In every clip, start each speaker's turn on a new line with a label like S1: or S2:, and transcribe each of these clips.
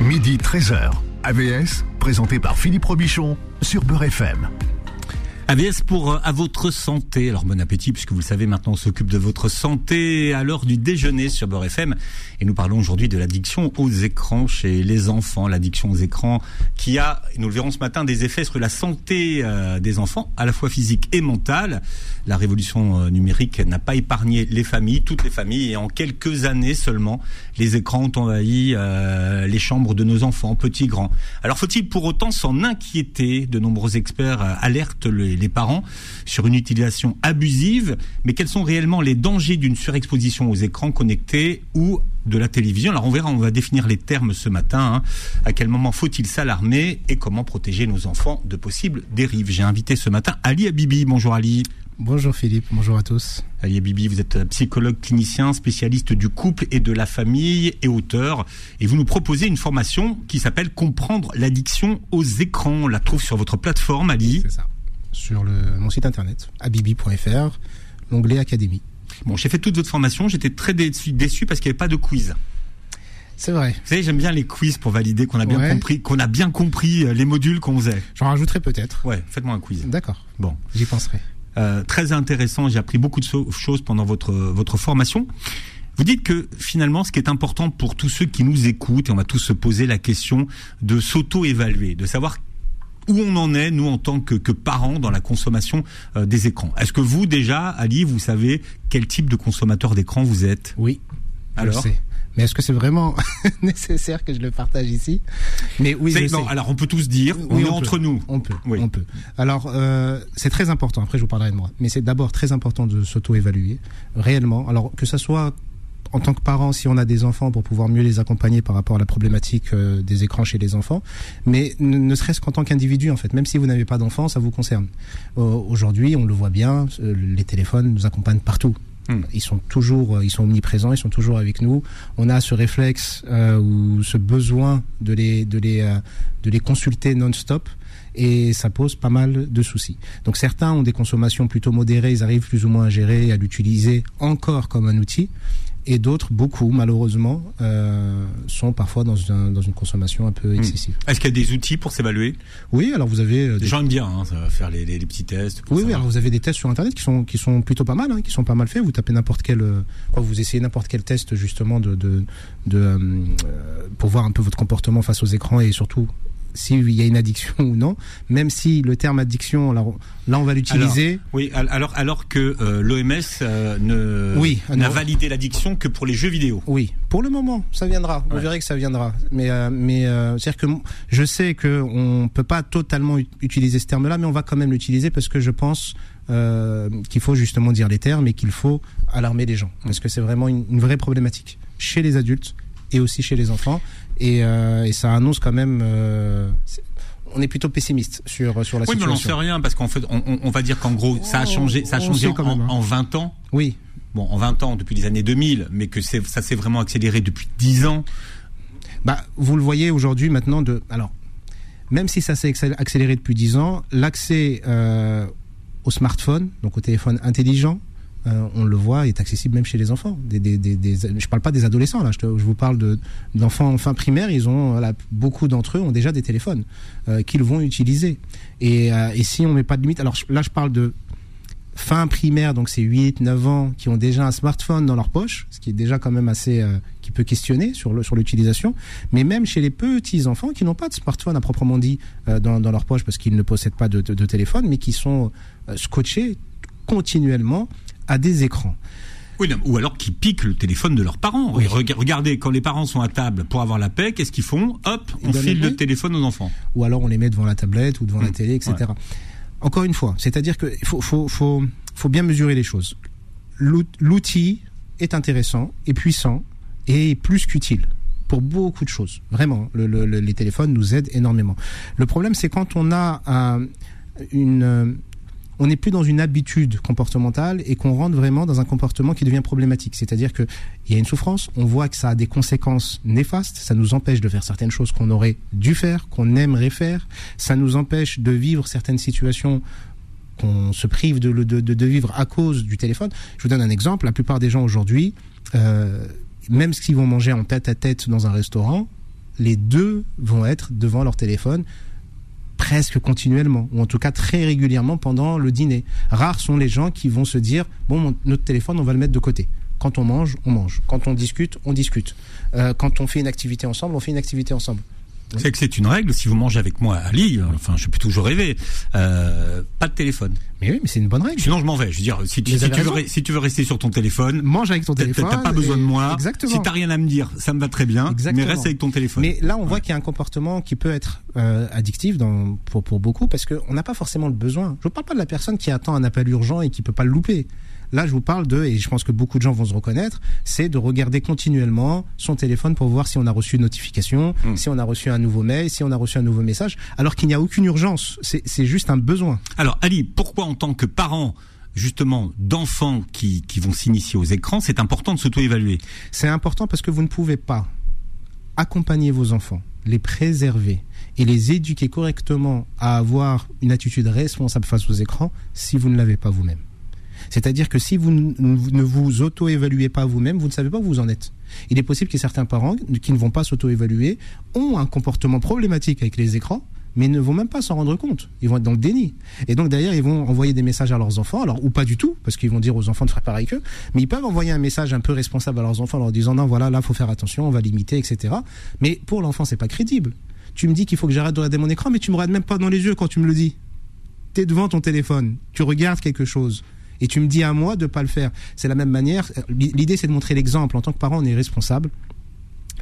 S1: Midi 13h. AVS, présenté par Philippe Robichon sur Beurre FM.
S2: AVS pour euh, à votre santé. Alors bon appétit puisque vous le savez maintenant on s'occupe de votre santé à l'heure du déjeuner sur Beurre FM et nous parlons aujourd'hui de l'addiction aux écrans chez les enfants, l'addiction aux écrans qui a, nous le verrons ce matin, des effets sur la santé euh, des enfants, à la fois physique et mentale. La révolution euh, numérique n'a pas épargné les familles, toutes les familles et en quelques années seulement, les écrans ont envahi les chambres de nos enfants, petits, grands. Alors faut-il pour autant s'en inquiéter? De nombreux experts alertent les les parents sur une utilisation abusive, mais quels sont réellement les dangers d'une surexposition aux écrans connectés ou de la télévision? Alors on verra, on va définir les termes ce matin. Hein. À quel moment faut-il s'alarmer et comment protéger nos enfants de possibles dérives? J'ai invité ce matin Ali Abibi. Bonjour Ali.
S3: Bonjour Philippe, bonjour à tous.
S2: Ali Abibi, vous êtes psychologue clinicien, spécialiste du couple et de la famille et auteur. Et vous nous proposez une formation qui s'appelle Comprendre l'addiction aux écrans. On la trouve sur votre plateforme, Ali.
S3: C'est ça sur le, mon site internet, abibi.fr, l'onglet Académie.
S2: Bon, j'ai fait toute votre formation, j'étais très déçu, déçu parce qu'il n'y avait pas de quiz.
S3: C'est vrai.
S2: Vous savez, j'aime bien les quiz pour valider qu'on a bien compris, qu'on a bien compris euh, les modules qu'on faisait.
S3: J'en rajouterai peut-être.
S2: Ouais, faites-moi un quiz.
S3: D'accord. Bon, j'y penserai.
S2: Euh, très intéressant. J'ai appris beaucoup de choses pendant votre votre formation. Vous dites que finalement, ce qui est important pour tous ceux qui nous écoutent, et on va tous se poser la question de s'auto-évaluer, de savoir où on en est, nous, en tant que, parents, dans la consommation euh, des écrans. Est-ce que vous, déjà, Ali, vous savez quel type de consommateur d'écran vous êtes?
S3: Oui. Alors? je sais. Mais est-ce que c'est vraiment nécessaire que je le partage ici?
S2: Mais oui, je non, alors on peut tous dire, on est entre nous.
S3: On peut, oui. on peut. Alors euh, c'est très important. Après, je vous parlerai de moi. Mais c'est d'abord très important de s'auto-évaluer réellement. Alors que ça soit en tant que parent, si on a des enfants, pour pouvoir mieux les accompagner par rapport à la problématique euh, des écrans chez les enfants, mais ne, serait-ce qu'en tant qu'individu, en fait, même si vous n'avez pas d'enfants, ça vous concerne. Euh, aujourd'hui, on le voit bien, euh, les téléphones nous accompagnent partout. Hmm. Ils sont toujours, ils sont omniprésents, ils sont toujours avec nous. On a ce réflexe ou ce besoin de les, de les, de les consulter non-stop et ça pose pas mal de soucis. Donc certains ont des consommations plutôt modérées, ils arrivent plus ou moins à gérer, à l'utiliser encore comme un outil et d'autres, beaucoup malheureusement, euh, sont parfois dans, dans, une consommation un peu hmm. excessive.
S2: Est-ce qu'il y a des outils pour s'évaluer?
S3: Oui, alors vous avez...
S2: Euh, des... gens aiment bien hein, faire les, les, petits tests.
S3: Oui, oui, alors vous avez des tests sur Internet qui sont, qui sont plutôt pas mal, hein, qui sont pas mal faits. Vous tapez n'importe quel... Euh, vous essayez n'importe quel test justement de, de, de euh, pour voir un peu votre comportement face aux écrans et surtout s'il y a une addiction ou non, même si le terme addiction, là, on va l'utiliser.
S2: Oui, alors, alors que euh, l'OMS euh, ne oui, n'a validé l'addiction que pour les jeux vidéo.
S3: Oui, pour le moment, ça viendra. Vous verrez que ça viendra. Mais, euh, mais c'est-à-dire que je sais qu'on peut pas totalement utiliser ce terme-là, mais on va quand même l'utiliser parce que je pense qu'il faut justement dire les termes et qu'il faut alarmer les gens. Parce que c'est vraiment une vraie problématique chez les adultes et aussi chez les enfants. Euh, et, ça annonce quand même euh, on est plutôt pessimiste sur sur la
S2: situation. Oui, mais on n'en sait rien parce qu'en fait, on, va dire qu'en gros, ça a changé, ça a changé quand même, en, 20 hein. ans.
S3: Oui.
S2: Bon, en 20 ans depuis les années 2000, mais que ça s'est vraiment accéléré depuis 10 ans.
S3: Bah, vous le voyez aujourd'hui maintenant de alors même si ça s'est accéléré depuis 10 ans, l'accès euh, au smartphone, donc au téléphone intelligent, euh, on le voit, est accessible même chez les enfants. Des, des, parle pas des adolescents là, je, vous parle d'enfants en fin primaire. Ils ont beaucoup d'entre eux ont déjà des téléphones euh, qu'ils vont utiliser. Euh, et, si on met pas de limite, alors là je parle de fin primaire, donc c'est 8, 9 ans qui ont déjà un smartphone dans leur poche, ce qui est déjà quand même assez qui peut questionner sur l'utilisation, mais même chez les petits enfants qui n'ont pas de smartphone à proprement dit dans, leur poche parce qu'ils ne possèdent pas de, de téléphone, mais qui sont scotchés continuellement à des écrans.
S2: Oui, ou alors qui piquent le téléphone de leurs parents. Regardez, quand les parents sont à table pour avoir la paix, qu'est-ce qu'ils font Hop, on file le téléphone aux enfants.
S3: Ou alors on les met devant la tablette ou devant la mmh. télé, etc. Encore une fois, c'est-à-dire qu'il faut, faut, faut, faut bien mesurer les choses. L'outil est intéressant, et puissant et plus qu'utile pour beaucoup de choses. Vraiment, les téléphones nous aident énormément. Le problème, c'est quand on a une on n'est plus dans une habitude comportementale et qu'on rentre vraiment dans un comportement qui devient problématique. C'est-à-dire qu'il y a une souffrance, on voit que ça a des conséquences néfastes, ça nous empêche de faire certaines choses qu'on aurait dû faire, qu'on aimerait faire, ça nous empêche de vivre certaines situations qu'on se prive de, de, vivre à cause du téléphone. Je vous donne un exemple, la plupart des gens aujourd'hui, euh, même s'ils vont manger en tête à tête dans un restaurant, les deux vont être devant leur téléphone presque continuellement, ou en tout cas très régulièrement pendant le dîner. Rares sont les gens qui vont se dire, bon, notre téléphone, on va le mettre de côté. Quand on mange, on mange. Quand on discute, on discute. Euh, quand on fait une activité ensemble, on fait une activité ensemble.
S2: C'est que c'est une règle. Si vous mangez avec moi à lit, enfin, je peux toujours rêver. Euh, pas de téléphone.
S3: Mais oui, mais c'est une bonne règle.
S2: Sinon, je m'en vais. Je veux dire, si tu, si tu, veux, si tu, veux, rester sur ton téléphone,
S3: mange avec ton téléphone.
S2: T'as pas besoin de moi. Exactement. Si t'as rien à me dire, ça me va très bien. Exactement. Mais reste avec ton téléphone.
S3: Mais là, on voit qu'il y a un comportement qui peut être euh, addictif dans, pour, pour beaucoup parce qu'on n'a pas forcément le besoin. Je ne parle pas de la personne qui attend un appel urgent et qui peut pas le louper. Là, je vous parle de, et je pense que beaucoup de gens vont se reconnaître, c'est de regarder continuellement son téléphone pour voir si on a reçu une notification, hmm. si on a reçu un nouveau mail, si on a reçu un nouveau message, alors qu'il n'y a aucune urgence. C'est juste un besoin.
S2: Alors, Ali, pourquoi en tant que parent justement d'enfants qui, qui vont s'initier aux écrans, c'est important de s'auto-évaluer?
S3: C'est important parce que vous ne pouvez pas accompagner vos enfants, les préserver et les éduquer correctement à avoir une attitude responsable face aux écrans si vous ne l'avez pas vous-même. C'est-à-dire que si vous ne vous auto-évaluez pas vous-même, vous ne savez pas où vous en êtes. Il est possible que certains parents qui ne vont pas s'auto-évaluer ont un comportement problématique avec les écrans, mais ne vont même pas s'en rendre compte. Ils vont être dans le déni. Et donc derrière, ils vont envoyer des messages à leurs enfants, alors ou pas du tout, parce qu'ils vont dire aux enfants de faire pareil qu'eux, mais ils peuvent envoyer un message un peu responsable à leurs enfants en leur disant non, voilà, là, faut faire attention, on va limiter, etc. Mais pour l'enfant, c'est pas crédible. Tu me dis qu'il faut que j'arrête de regarder mon écran, mais tu me regardes même pas dans les yeux quand tu me le dis. Tu es devant ton téléphone, tu regardes quelque chose et tu me dis à moi de pas le faire. C'est la même manière. L'idée, c'est de montrer l'exemple. En tant que parent, on est responsable.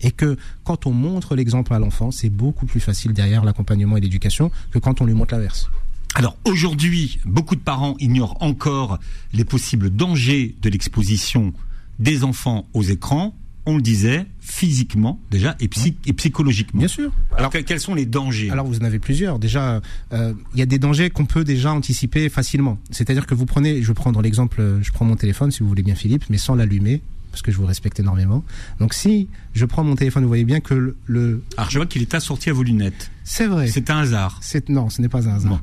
S3: Et que quand on montre l'exemple à l'enfant, c'est beaucoup plus facile derrière l'accompagnement et l'éducation que quand on lui montre l'inverse.
S2: Alors aujourd'hui, beaucoup de parents ignorent encore les possibles dangers de l'exposition des enfants aux écrans on le disait, physiquement déjà et, psychologiquement.
S3: Bien sûr.
S2: Alors, quels sont les dangers?
S3: Alors vous en avez plusieurs. Déjà, euh, il y a des dangers qu'on peut déjà anticiper facilement. C'est-à-dire que vous prenez, je vais prendre l'exemple, je prends mon téléphone si vous voulez bien Philippe, mais sans l'allumer parce que je vous respecte énormément. Donc si je prends mon téléphone, vous voyez bien que le...
S2: Alors je vois qu'il est assorti à vos lunettes.
S3: C'est vrai.
S2: C'est un hasard.
S3: Non, ce n'est pas un hasard.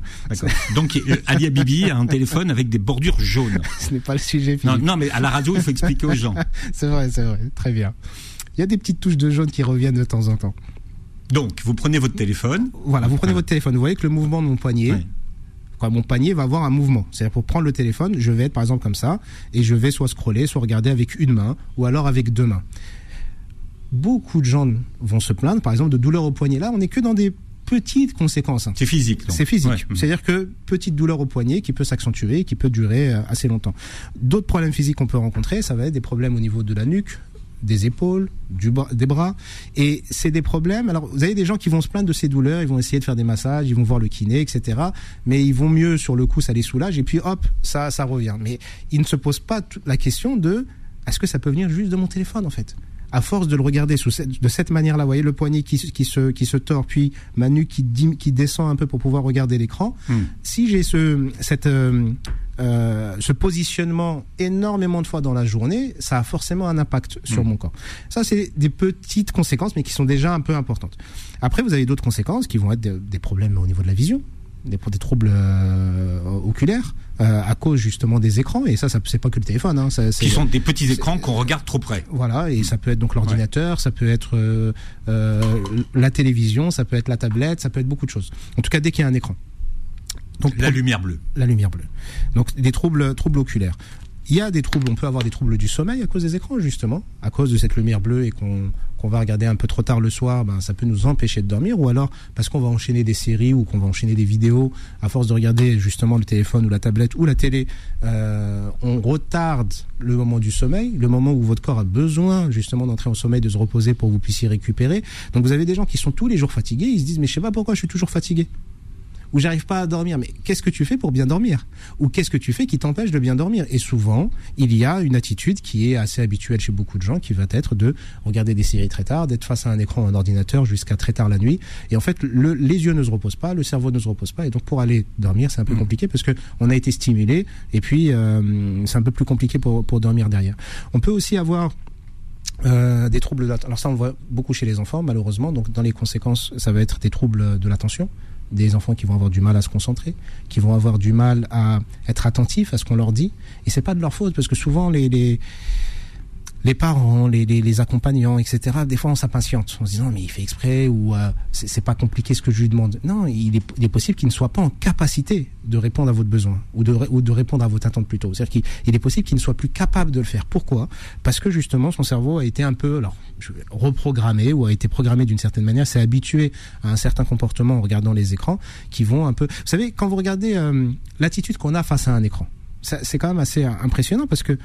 S2: Donc euh, Ali Bibi a un téléphone avec des bordures jaunes.
S3: ce n'est pas le sujet.
S2: Non, non, mais à la radio, il faut expliquer aux gens.
S3: c'est vrai, c'est vrai. Très bien. Il y a des petites touches de jaune qui reviennent de temps en temps.
S2: Donc, vous prenez votre téléphone.
S3: Voilà, vous prenez votre téléphone. Vous voyez que le mouvement de mon poignet, mon panier va avoir un mouvement. C'est-à-dire pour prendre le téléphone, je vais être par exemple comme ça, et je vais soit scroller, soit regarder avec une main, ou alors avec deux mains. Beaucoup de gens vont se plaindre, par exemple, de douleurs au poignet. Là, on n'est que dans des petites conséquences.
S2: C'est physique.
S3: C'est physique. C'est-à-dire que petite douleur au poignet qui peut s'accentuer, qui peut durer euh, assez longtemps. D'autres problèmes physiques qu'on peut rencontrer, ça va être des problèmes au niveau de la nuque, des épaules, du des bras. Et c'est des problèmes. Alors, vous avez des gens qui vont se plaindre de ces douleurs, ils vont essayer de faire des massages, ils vont voir le kiné, etc. Mais ils vont mieux sur le coup, ça les soulage, et puis hop, ça, ça revient. Mais ils ne se posent pas la question de est-ce que ça peut venir juste de mon téléphone, en fait? À force de le regarder sous de cette manière-là, vous voyez le poignet qui, qui, se, qui se tord, puis ma nuque qui, qui descend un peu pour pouvoir regarder l'écran. Hmm. Si j'ai ce, cette, euh, euh, ce positionnement énormément de fois dans la journée, ça a forcément un impact sur mm. mon corps. Ça, c'est des petites conséquences, mais qui sont déjà un peu importantes. Après, vous avez d'autres conséquences qui vont être des, problèmes au niveau de la vision, des, des troubles euh, oculaires euh, à cause justement des écrans. Et ça, ça c'est pas que le téléphone. Hein, ça,
S2: qui sont des petits écrans qu'on regarde trop près.
S3: Voilà, et ça peut être donc l'ordinateur, ça peut être la télévision, ça peut être la tablette, ça peut être beaucoup de choses. En tout cas, dès qu'il y a un écran.
S2: Donc, la lumière bleue.
S3: La lumière bleue. Donc des troubles, troubles oculaires. Il y a des troubles, on peut avoir des troubles du sommeil à cause des écrans, justement, à cause de cette lumière bleue et qu'on va regarder un peu trop tard le soir, ben, ça peut nous empêcher de dormir, ou alors parce qu'on va enchaîner des séries ou qu'on va enchaîner des vidéos, à force de regarder justement le téléphone ou la tablette ou la télé, euh, on retarde le moment du sommeil, le moment où votre corps a besoin justement d'entrer en sommeil, de se reposer pour que vous puissiez récupérer. Donc vous avez des gens qui sont tous les jours fatigués, ils se disent mais je sais pas pourquoi je suis toujours fatigué ou j'arrive pas à dormir. Mais qu'est-ce que tu fais pour bien dormir? Ou qu'est-ce que tu fais qui t'empêche de bien dormir? Et souvent, il y a une attitude qui est assez habituelle chez beaucoup de gens, qui va être de regarder des séries très tard, d'être face à un écran, un ordinateur jusqu'à très tard la nuit. Et en fait, le, les yeux ne se reposent pas, le cerveau ne se repose pas. Et donc, pour aller dormir, c'est un peu mmh. compliqué parce que on a été stimulé. Et puis, euh, c'est un peu plus compliqué pour, pour dormir derrière. On peut aussi avoir euh, des troubles alors ça on le voit beaucoup chez les enfants malheureusement donc dans les conséquences ça va être des troubles de l'attention des enfants qui vont avoir du mal à se concentrer, qui vont avoir du mal à être attentifs à ce qu'on leur dit. Et c'est pas de leur faute parce que souvent les, les les parents, les, accompagnants, etc. Des fois, on s'impatiente en se disant mais il fait exprès ou euh, c'est pas compliqué ce que je lui demande. Non, il est, possible qu'il ne soit pas en capacité de répondre à votre besoin ou de, répondre à votre attente plutôt. C'est-à-dire qu'il est possible qu'il ne soit plus capable de le faire. Pourquoi? Parce que justement, son cerveau a été un peu alors reprogrammé ou a été programmé d'une certaine manière, s'est habitué à un certain comportement en regardant les écrans qui vont un peu. Vous savez, quand vous regardez euh, l'attitude qu'on a face à un écran, c'est quand même assez impressionnant parce que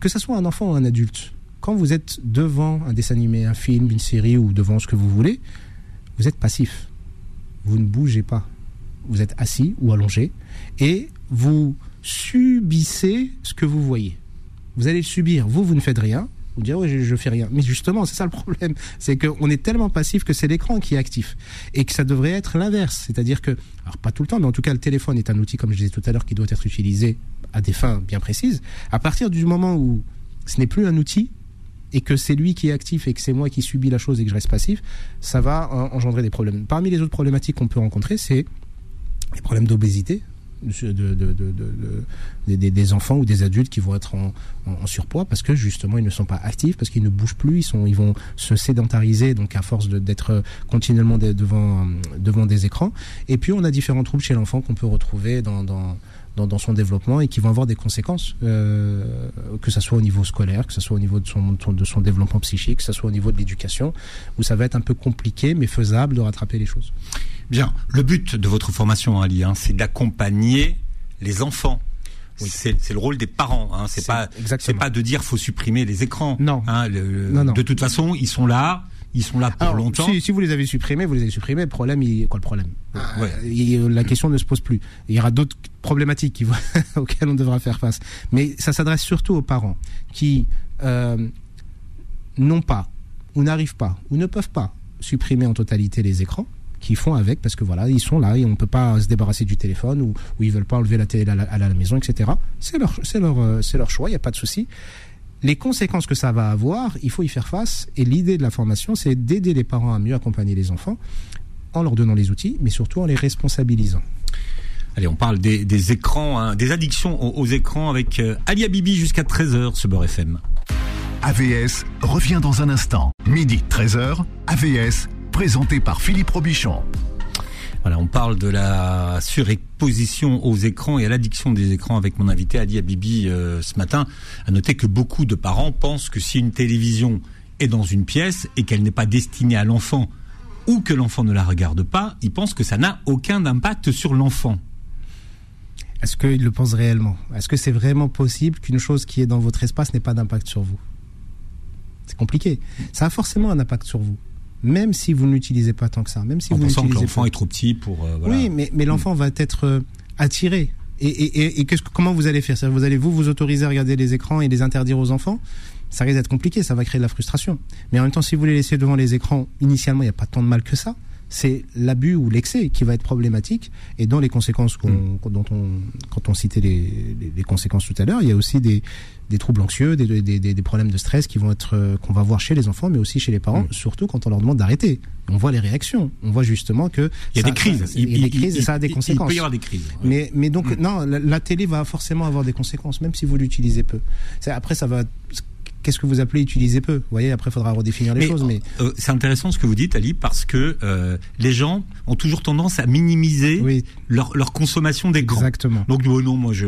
S3: que ce soit un enfant ou un adulte, quand vous êtes devant un dessin animé, un film, une série ou devant ce que vous voulez, vous êtes passif. Vous ne bougez pas. Vous êtes assis ou allongé et vous subissez ce que vous voyez. Vous allez le subir. Vous, vous ne faites rien. Vous direz, oui, je, je fais rien. Mais justement, c'est ça le problème. C'est qu'on est tellement passif que c'est l'écran qui est actif. Et que ça devrait être l'inverse. C'est-à-dire que, alors pas tout le temps, mais en tout cas, le téléphone est un outil, comme je disais tout à l'heure, qui doit être utilisé à des fins bien précises. À partir du moment où ce n'est plus un outil, et que c'est lui qui est actif et que c'est moi qui subis la chose et que je reste passif, ça va engendrer des problèmes. Parmi les autres problématiques qu'on peut rencontrer, c'est les problèmes d'obésité, de, de, de, des enfants ou des adultes qui vont être en, surpoids parce que justement ils ne sont pas actifs, parce qu'ils ne bougent plus, ils, sont, ils vont se sédentariser donc à force d'être continuellement devant, devant des écrans. Et puis on a différents troubles chez l'enfant qu'on peut retrouver dans dans, dans, son développement et qui vont avoir des conséquences, euh, que ce soit au niveau scolaire, que ce soit au niveau de son, de son développement psychique, que ce soit au niveau de l'éducation, où ça va être un peu compliqué mais faisable de rattraper les choses.
S2: Bien, le but de votre formation, Ali, hein, c'est d'accompagner les enfants oui. C'est le rôle des parents. Hein. C'est pas, c'est pas de dire faut supprimer les écrans.
S3: Non.
S2: Hein, le, non, non. De toute façon, ils sont là ils sont là pour
S3: Alors,
S2: longtemps.
S3: Si, si, vous les avez supprimés, vous les avez supprimés. Le problème, il, quoi le problème ouais. il, La question ne se pose plus. Il y aura d'autres problématiques qui, auxquelles on devra faire face. Mais ça s'adresse surtout aux parents qui euh, n'ont pas ou n'arrivent pas ou ne peuvent pas supprimer en totalité les écrans qui font avec parce que voilà ils sont là et on peut pas se débarrasser du téléphone ou, ou ils veulent pas enlever la télé à la, à la maison etc c'est leur c'est leur euh, c'est leur choix il y a pas de souci les conséquences que ça va avoir, il faut y faire face. Et l'idée de la formation, c'est d'aider les parents à mieux accompagner les enfants en leur donnant les outils, mais surtout en les responsabilisant.
S2: Allez, on parle des, des écrans, hein, des addictions aux, aux, écrans avec euh, Ali Bibi jusqu'à 13h sur Beurre FM.
S1: AVS revient dans un instant. Midi 13h, AVS, présenté par Philippe Robichon.
S2: Voilà, on parle de la surexposition aux écrans et à l'addiction des écrans avec mon invité Ali Abibi euh, ce matin. À noter que beaucoup de parents pensent que si une télévision est dans une pièce et qu'elle n'est pas destinée à l'enfant ou que l'enfant ne la regarde pas, ils pensent que ça n'a aucun impact sur l'enfant.
S3: Est-ce qu'ils le pensent réellement? Est-ce que c'est vraiment possible qu'une chose qui est dans votre espace n'ait pas d'impact sur vous? C'est compliqué. Ça a forcément un impact sur vous même si vous n'utilisez pas tant que ça, même si
S2: en
S3: vous
S2: pensant que l'enfant est trop petit pour. Euh, voilà.
S3: Oui, mais, mais l'enfant va être euh, attiré. Et, et, et, que, comment vous allez faire? Vous allez vous vous autoriser à regarder les écrans et les interdire aux enfants? Ça risque d'être compliqué, ça va créer de la frustration. Mais en même temps, si vous les laissez devant les écrans, initialement, il n'y a pas tant de mal que ça c'est l'abus ou l'excès qui va être problématique et dans les conséquences qu'on, mmh. dont on, quand on citait les, les, les conséquences tout à l'heure, il y a aussi des, des troubles anxieux, des, des, des, problèmes de stress qui vont être euh, qu'on va voir chez les enfants, mais aussi chez les parents, mmh. surtout quand on leur demande d'arrêter. On voit les réactions, on voit justement que
S2: il y a ça, des crises,
S3: ça, il, y a des crises il, et ça a des conséquences.
S2: Il peut y avoir des crises.
S3: Mais mais donc mmh. non, la, la, télé va forcément avoir des conséquences, même si vous l'utilisez peu. Après, ça va qu'est-ce que vous appelez utiliser peu? Vous voyez, après, il faudra redéfinir les
S2: mais,
S3: choses. Mais
S2: euh, c'est intéressant ce que vous dites, Ali, parce que euh, les gens ont toujours tendance à minimiser
S3: oui.
S2: leur, leur consommation d'écran.
S3: Exactement.
S2: Donc oh non, moi je.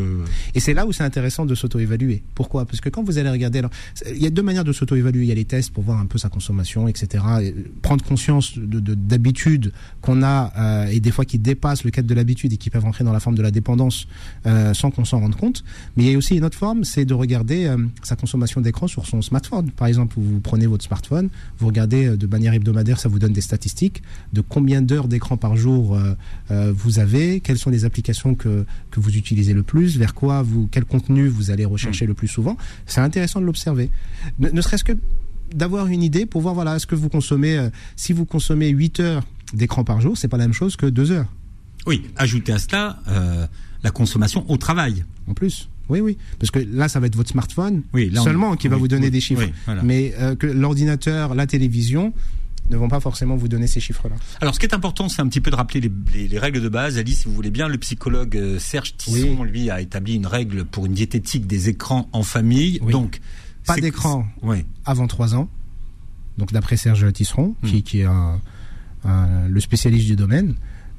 S3: Et c'est là où c'est intéressant de s'auto-évaluer. Pourquoi? Parce que quand vous allez regarder, alors il y a deux manières de s'auto-évaluer. Il y a les tests pour voir un peu sa consommation, etc. Et prendre conscience de, de d'habitudes qu'on a euh, et des fois qui dépassent le cadre de l'habitude et qui peuvent entrer dans la forme de la dépendance euh, sans qu'on s'en rende compte. Mais il y a aussi une autre forme, c'est de regarder euh, sa consommation d'écran sur son smartphone. Par exemple, vous prenez votre smartphone, vous regardez de manière hebdomadaire, ça vous donne des statistiques de combien d'heures d'écran par jour euh, euh, vous avez, quelles sont les applications que, que vous utilisez le plus, vers quoi vous, quel contenu vous allez rechercher mmh. le plus souvent. C'est intéressant de l'observer. Ne, ne serait-ce que d'avoir une idée pour voir voilà ce que vous consommez. Euh, si vous consommez 8 heures d'écran par jour, c'est pas la même chose que 2 heures.
S2: Oui, ajoutez à cela euh, la consommation au travail.
S3: En plus. Oui, oui. Parce que là, ça va être votre smartphone
S2: oui, là,
S3: seulement
S2: on...
S3: qui va
S2: oui,
S3: vous donner
S2: oui,
S3: des chiffres.
S2: voilà.
S3: Mais euh, que l'ordinateur, la télévision ne vont pas forcément vous donner ces chiffres-là.
S2: Alors, ce qui est important, c'est un petit peu de rappeler les, les, les, règles de base. Ali, si vous voulez bien, le psychologue euh, Serge Tisson, lui, a établi une règle pour une diététique des écrans en famille. Donc,
S3: Pas d'écran avant 3 ans. Donc d'après Serge Tisseron, qui, hmm. qui, est le spécialiste du domaine.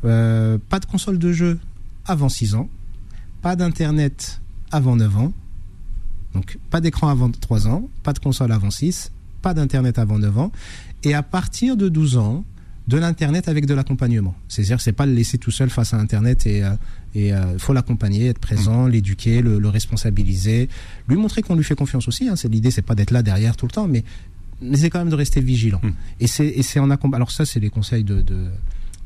S3: Euh, pas de console de jeu avant 6 ans. Pas d'internet avant 9 ans. Donc pas d'écran avant 3 ans, pas de console avant 6, pas d'internet avant 9 ans. Et à partir de 12 ans, de l'internet avec de l'accompagnement. C'est-à-dire c'est pas le laisser tout seul face à internet et euh, et euh, faut l'accompagner, être présent, mmh. l'éduquer, le, le, responsabiliser, lui montrer qu'on lui fait confiance aussi. Hein. C'est l'idée, c'est pas d'être là derrière tout le temps, mais, mais c'est quand même de rester vigilant. Mmh. Et c'est en Alors ça, c'est les conseils de, de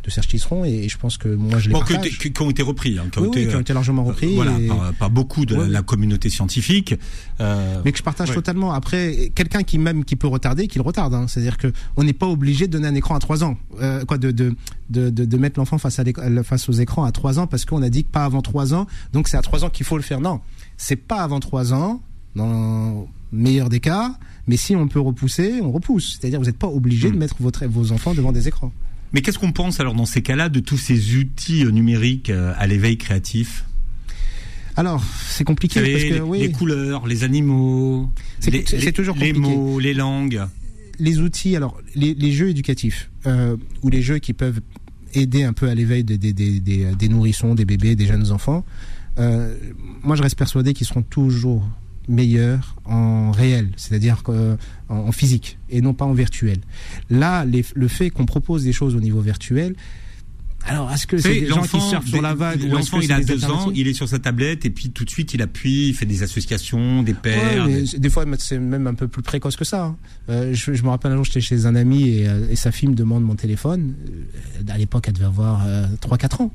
S3: de Serge Tisseron et, je pense que moi je les bon, partage.
S2: Qui, qui, ont été repris, hein,
S3: qui, ont été, qui, ont été, largement euh, repris.
S2: voilà, par, beaucoup de la, communauté scientifique.
S3: Euh, mais que je partage totalement. Après, quelqu'un qui même qui peut retarder, qu'il retarde. Hein. C'est-à-dire que on n'est pas obligé de donner un écran à 3 ans, euh, quoi, de de, de, de, mettre l'enfant face à face aux écrans à 3 ans parce qu'on a dit que pas avant 3 ans. Donc c'est à 3 ans qu'il faut le faire. Non, c'est pas avant 3 ans. Dans le meilleur des cas, mais si on peut repousser, on repousse. C'est-à-dire, vous n'êtes pas obligé de hmm. mettre votre, vos enfants devant des écrans.
S2: Mais qu'est-ce qu'on pense alors dans ces cas-là de tous ces outils euh, numériques euh, à l'éveil créatif?
S3: Alors, c'est compliqué parce
S2: que
S3: oui.
S2: les couleurs, les animaux, c'est toujours compliqué. les mots, les langues.
S3: Les outils, alors les, jeux éducatifs euh, ou les jeux qui peuvent aider un peu à l'éveil des, des, des, des, nourrissons, des bébés, des jeunes enfants. Euh, moi, je reste persuadé qu'ils seront toujours meilleur en réel, c'est-à-dire en, physique et non pas en virtuel. Là, le fait qu'on propose des choses au niveau virtuel, alors, est-ce que c'est des gens qui surfent sur la vague
S2: L'enfant, il a deux ans, il est sur sa tablette et puis tout de suite, il appuie, il fait des associations, des paires.
S3: des... fois, c'est même un peu plus précoce que ça. Hein. Euh, je, me rappelle un jour, j'étais chez un ami et, euh, et, sa fille me demande mon téléphone. Euh, à l'époque, elle devait avoir 3-4 ans.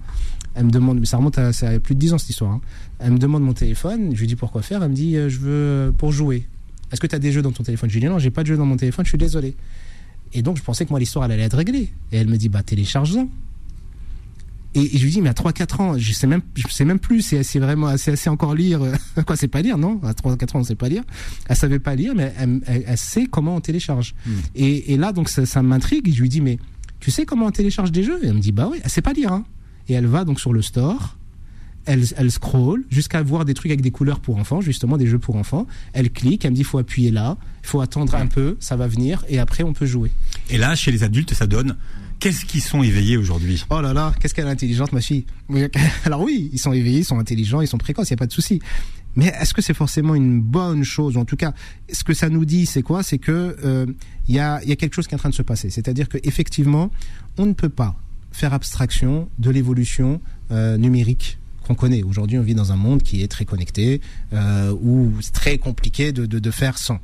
S3: Elle me demande, mais ça remonte à, ça a plus de 10 ans cette histoire. Hein. Elle me demande mon téléphone, je lui dis pourquoi faire. Elle me dit, je veux pour jouer. Est-ce que tu as des jeux dans ton téléphone? Je lui dis non, j'ai pas de jeux dans mon téléphone, je suis désolé. Et donc, je pensais que moi, l'histoire, elle allait être réglée. Et elle me dit, bah, télécharge-en. Et, je lui dis, mais à 3-4 ans, je sais même, je sais même plus, c'est assez vraiment, c'est assez encore lire. Quoi, c'est pas lire, non? À 3-4 ans, on sait pas lire. Elle savait pas lire, mais elle, elle, sait comment on télécharge. Hmm. Et, et, là, donc, ça, ça m'intrigue. Je lui dis, mais tu sais comment on télécharge des jeux? Et elle me dit, bah oui, elle sait pas lire, hein. Et elle va donc sur le store. Elle, elle scroll jusqu'à voir des trucs avec des couleurs pour enfants, justement des jeux pour enfants. Elle clique, elle me dit faut appuyer là, il faut attendre un peu, ça va venir et après on peut jouer.
S2: Et là, chez les adultes, ça donne Qu'est-ce qu'ils sont éveillés aujourd'hui?
S3: Oh là là, qu'est-ce qu'elle est intelligente, ma fille. Alors oui, ils sont éveillés, ils sont intelligents, ils sont précoces, il n'y a pas de souci. Mais est-ce que c'est forcément une bonne chose? En tout cas, ce que ça nous dit, c'est quoi? C'est que euh, il y, a, y a quelque chose qui est en train de se passer. C'est-à-dire que effectivement, on ne peut pas faire abstraction de l'évolution euh, numérique qu'on connaît. Aujourd'hui, on vit dans un monde qui est très connecté, euh, où c'est très compliqué de, de, de faire sans.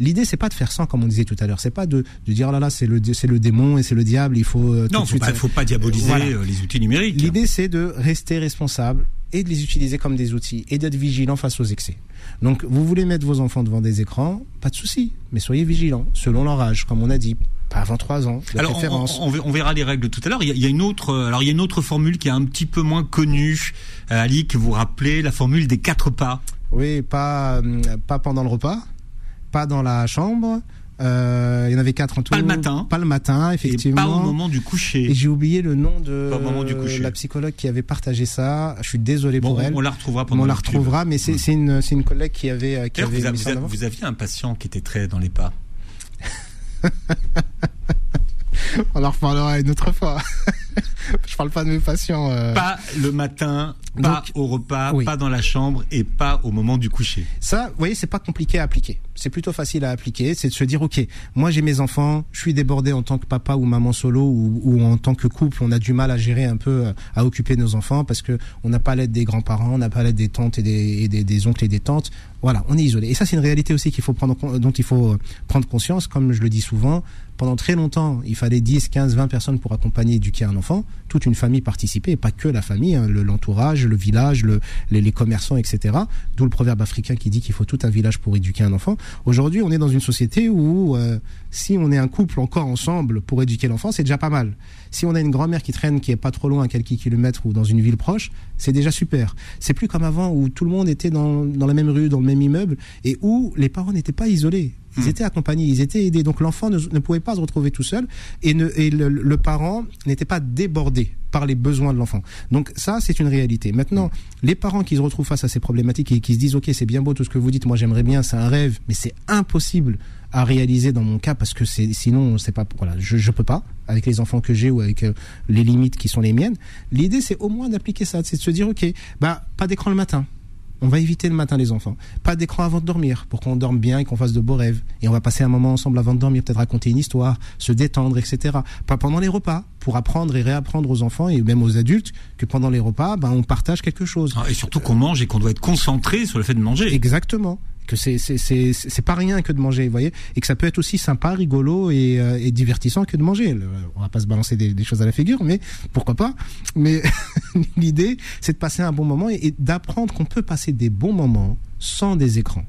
S3: L'idée, c'est pas de faire ça, comme on disait tout à l'heure. C'est pas de, de dire, oh là là, c'est le, c'est le démon et c'est le diable, il faut.
S2: Euh, non, pas, faut pas diaboliser les outils numériques.
S3: L'idée, c'est de rester responsable et de les utiliser comme des outils et d'être vigilant face aux excès. Donc, vous voulez mettre vos enfants devant des écrans, pas de souci, mais soyez vigilants, selon leur âge, comme on a dit. Pas avant 3 ans, de alors,
S2: On, on, verra les règles tout à l'heure. Il, y a une autre, euh, alors il y a une autre formule qui est un petit peu moins connue, Ali, que vous rappelez, la formule des quatre pas.
S3: Oui, pas, pas pendant le repas pas dans la chambre. Euh, il y en avait quatre en tout.
S2: Pas le matin.
S3: Pas le matin, effectivement.
S2: Et pas au moment du coucher.
S3: Et j'ai oublié le nom de la psychologue qui avait partagé ça. Je suis désolé pour elle.
S2: On la retrouvera pendant
S3: On la retrouvera, mais c'est une, une collègue qui avait, qui avait
S2: vous, mis vous aviez un patient qui était très dans les pas.
S3: on en reparlera une autre fois. je parle pas de mes patients. Euh.
S2: Pas le matin, pas au repas, pas dans la chambre et pas au moment du coucher.
S3: Ça, vous voyez, c'est pas compliqué à appliquer. C'est plutôt facile à appliquer. C'est de se dire, ok, moi j'ai mes enfants, je suis débordé en tant que papa ou maman solo ou, en tant que couple, on a du mal à gérer un peu, euh, à occuper nos enfants parce que on n'a pas l'aide des grands-parents, on n'a pas l'aide des tantes et des, des, des, oncles et des tantes. Voilà, on est isolé. Et ça, c'est une réalité aussi qu'il faut prendre, dont il faut euh, prendre conscience. Comme je le dis souvent, pendant très longtemps, il fallait 10, 15, 20 personnes pour accompagner, éduquer un enfant. Toute une famille participait, pas que la famille, hein, l'entourage, le, village, le, les, commerçants, etc. D'où le proverbe africain qui dit qu'il faut tout un village pour éduquer un enfant. Aujourd'hui, on est dans une société où euh, si on est un couple encore ensemble pour éduquer l'enfant, c'est déjà pas mal. Si on a une grand-mère qui traîne, qui est pas trop loin, à quelques kilomètres ou dans une ville proche, c'est déjà super. C'est plus comme avant où tout le monde était dans la même rue, dans le même immeuble et où les parents n'étaient pas isolés. Ils étaient accompagnés, ils étaient aidés. Donc l'enfant ne, ne pouvait pas se retrouver tout seul et, ne, et le, le parent n'était pas débordé par les besoins de l'enfant. Donc ça, c'est une réalité. Maintenant, les parents qui se retrouvent face à ces problématiques et qui se disent, OK, c'est bien beau tout ce que vous dites, moi j'aimerais bien, c'est un rêve, mais c'est impossible à réaliser dans mon cas parce que c'est sinon c'est pas voilà je je peux pas avec les enfants que j'ai ou avec euh, les limites qui sont les miennes l'idée c'est au moins d'appliquer ça c'est de se dire ok bah pas d'écran le matin on va éviter le matin les enfants. Pas d'écran avant de dormir pour qu'on dorme bien et qu'on fasse de beaux rêves. Et on va passer un moment ensemble avant de dormir, peut-être raconter une histoire, se détendre, etc. Pas pendant les repas pour apprendre et réapprendre aux enfants et même aux adultes que pendant les repas, ben, on partage quelque chose.
S2: Ah, et surtout qu'on mange et qu'on doit être concentré sur le fait de manger.
S3: Exactement que c'est c'est pas rien que de manger, vous voyez, et que ça peut être aussi sympa, rigolo et, euh, et divertissant que de manger. Le- on va pas se balancer des, des choses à la figure, mais pourquoi pas. Mais l'idée, c'est de passer un bon moment et, et d'apprendre qu'on peut passer des bons moments sans des écrans.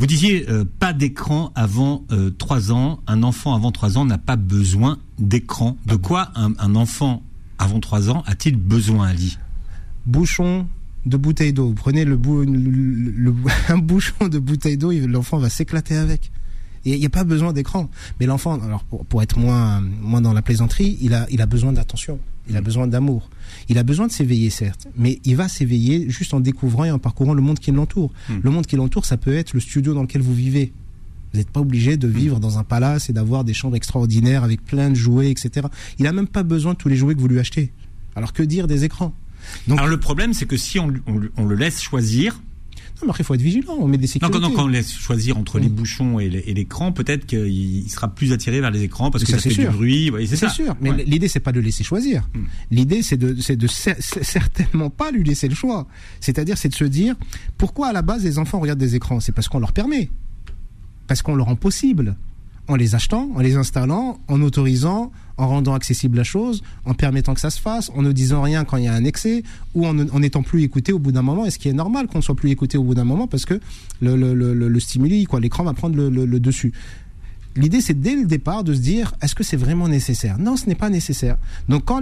S2: Vous disiez euh, pas d'écran avant euh, 3 ans. Un enfant avant 3 ans n'a pas besoin d'écran. De quoi un, un enfant avant 3 ans a-t-il besoin, Ali?
S3: Bouchon de bouteille d'eau. Vous prenez le, bou- le- le- le- un bouchon de bouteille d'eau, et l'enfant va s'éclater avec. Il n'y a pas besoin d'écran. Mais l'enfant, alors pour, pour être moins, moins dans la plaisanterie, il a, il a besoin d'attention. Il a besoin d'amour. Il a besoin de s'éveiller, certes. Mais il va s'éveiller juste en découvrant et en parcourant le monde qui l'entoure.
S2: Hmm.
S3: Le monde qui l'entoure, ça peut être le studio dans lequel vous vivez. Vous n'êtes pas obligé de vivre dans un palace et d'avoir des chambres extraordinaires avec plein de jouets, etc. Il a même pas besoin de tous les jouets que vous lui achetez. Alors que dire des écrans? Donc-
S2: Alors le problème, c'est que si on, on le laisse choisir,
S3: Non, mais après, il faut être vigilant. On met des
S2: non,
S3: sécurités.
S2: quand, non, quand on laisse choisir entre les
S3: Mm.
S2: bouchons et l'écran, peut-être qu'il il sera plus attiré vers les écrans parce que
S3: ça,
S2: ça, fait du bruit. C'est
S3: sûr, mais
S2: Ouais.
S3: l'idée c'est pas de laisser choisir.
S2: Mm.
S3: L'idée c'est de cer- certainement pas lui laisser le choix. C'est-à-dire c'est de se dire pourquoi à la base les enfants regardent des écrans, c'est parce qu'on leur permet, parce qu'on leur rend possible, en les achetant, en les installant, en autorisant, en rendant accessible la chose, en permettant que ça se fasse, en ne disant rien quand il y a un excès, ou en n'étant plus écouté au bout d'un moment. Et ce qui est normal qu'on ne soit plus écouté au bout d'un moment parce que le, le, le, stimuli, quoi, l'écran va prendre le, dessus. L'idée, c'est dès le départ de se dire est-ce que c'est vraiment nécessaire? Non, ce n'est pas nécessaire. Donc, quand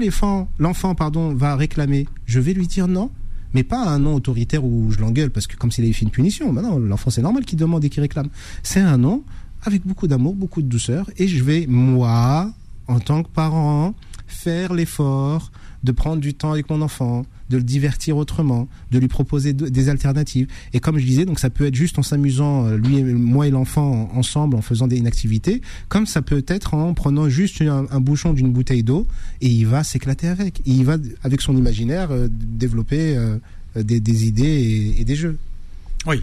S3: l'enfant, pardon, va réclamer, je vais lui dire non, mais pas un non autoritaire où je l'engueule parce que comme s'il avait fait une punition. Non, l'enfant, c'est normal qu'il demande et qu'il réclame. C'est un non avec beaucoup d'amour, beaucoup de douceur, et je vais moi, en tant que parent, faire l'effort de prendre du temps avec mon enfant, de le divertir autrement, de lui proposer de- des alternatives. Et comme je disais, donc ça peut être juste en s'amusant, euh, lui, et moi et l'enfant en- ensemble, en faisant des, une activité, comme ça peut être en prenant juste un, bouchon d'une bouteille d'eau et il va s'éclater avec. Et il va, avec son imaginaire, euh, développer euh, des, idées et, des jeux.
S2: Oui,